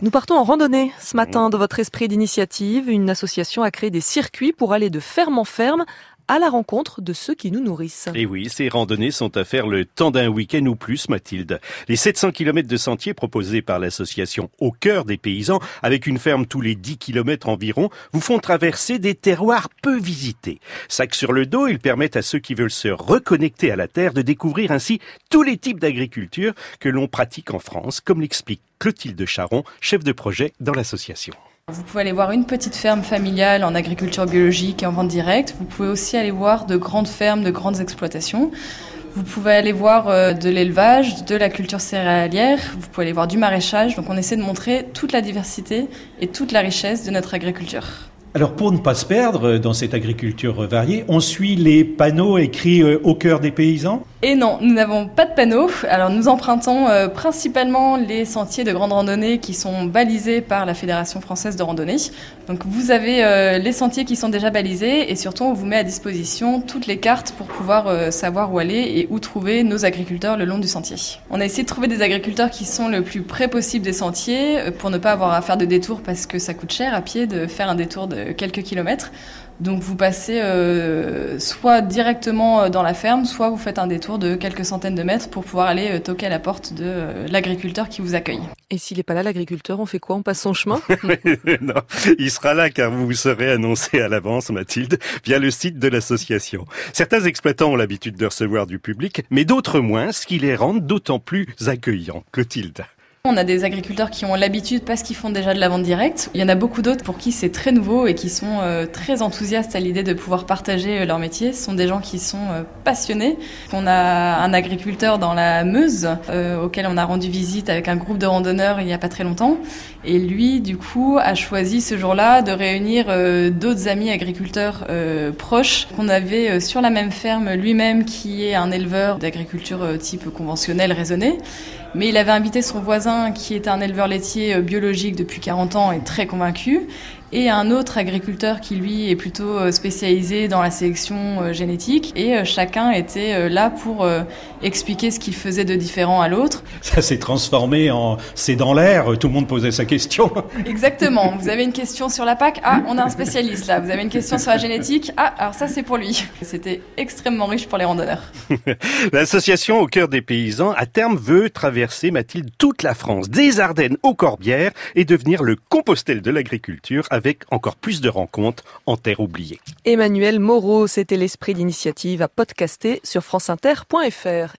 Nous partons en randonnée ce matin de votre esprit d'initiative. Une association a créé des circuits pour aller de ferme en ferme à la rencontre de ceux qui nous nourrissent. Et oui, ces randonnées sont à faire le temps d'un week-end ou plus, Mathilde. Les 700 km de sentiers proposés par l'association Au cœur des paysans, avec une ferme tous les 10 km environ, vous font traverser des terroirs peu visités. Sac sur le dos, ils permettent à ceux qui veulent se reconnecter à la terre de découvrir ainsi tous les types d'agriculture que l'on pratique en France, comme l'explique Clotilde Charon, chef de projet dans l'association. Vous pouvez aller voir une petite ferme familiale en agriculture biologique et en vente directe. Vous pouvez aussi aller voir de grandes fermes, de grandes exploitations. Vous pouvez aller voir euh, de l'élevage, de la culture céréalière, vous pouvez aller voir du maraîchage. Donc on essaie de montrer toute la diversité et toute la richesse de notre agriculture. Alors pour ne pas se perdre dans cette agriculture variée, on suit les panneaux écrits euh, au cœur des paysans? Et non, nous n'avons pas de panneaux. Alors nous empruntons euh, principalement les sentiers de grande randonnée qui sont balisés par la Fédération française de randonnée. Donc vous avez euh, les sentiers qui sont déjà balisés et surtout on vous met à disposition toutes les cartes pour pouvoir euh, savoir où aller et où trouver nos agriculteurs le long du sentier. On a essayé de trouver des agriculteurs qui sont le plus près possible des sentiers pour ne pas avoir à faire de détour parce que ça coûte cher à pied de faire un détour de quelques kilomètres. Donc vous passez euh, soit directement euh, dans la ferme, soit vous faites un détour de quelques centaines de mètres pour pouvoir aller euh, toquer à la porte de l'agriculteur qui vous accueille. Et s'il n'est pas là, l'agriculteur, on fait quoi? On passe son chemin? Non, il sera là car vous vous serez annoncé à l'avance, Mathilde, via le site de l'association. Certains exploitants ont l'habitude de recevoir du public, mais d'autres moins, ce qui les rend d'autant plus accueillants. Clotilde. On a des agriculteurs qui ont l'habitude parce qu'ils font déjà de la vente directe. Il y en a beaucoup d'autres pour qui c'est très nouveau et qui sont euh, très enthousiastes à l'idée de pouvoir partager euh, leur métier. Ce sont des gens qui sont euh, passionnés. On a un agriculteur dans la Meuse auquel on a rendu visite avec un groupe de randonneurs il n'y a pas très longtemps. Et lui, du coup, a choisi ce jour-là de réunir d'autres amis agriculteurs proches qu'on avait sur la même ferme lui-même qui est un éleveur d'agriculture type conventionnel raisonné. Mais il avait invité son voisin qui est un éleveur laitier euh, biologique depuis 40 ans et très convaincu et un autre agriculteur qui lui est plutôt euh, spécialisé dans la sélection euh, génétique et euh, chacun était là pour expliquer ce qu'il faisait de différent à l'autre. Ça s'est transformé en c'est dans l'air, tout le monde posait sa question. Exactement, vous avez une question sur la PAC, ah on a un spécialiste là, vous avez une question sur la génétique, ah alors ça c'est pour lui. C'était extrêmement riche pour les randonneurs. L'association au cœur des paysans à terme veut traverser Mathilde toute la France, des Ardennes aux Corbières et devenir le Compostelle de l'agriculture avec encore plus de rencontres en terre oubliée. Emmanuel Moreau, c'était l'esprit d'initiative à podcaster sur franceinter.fr.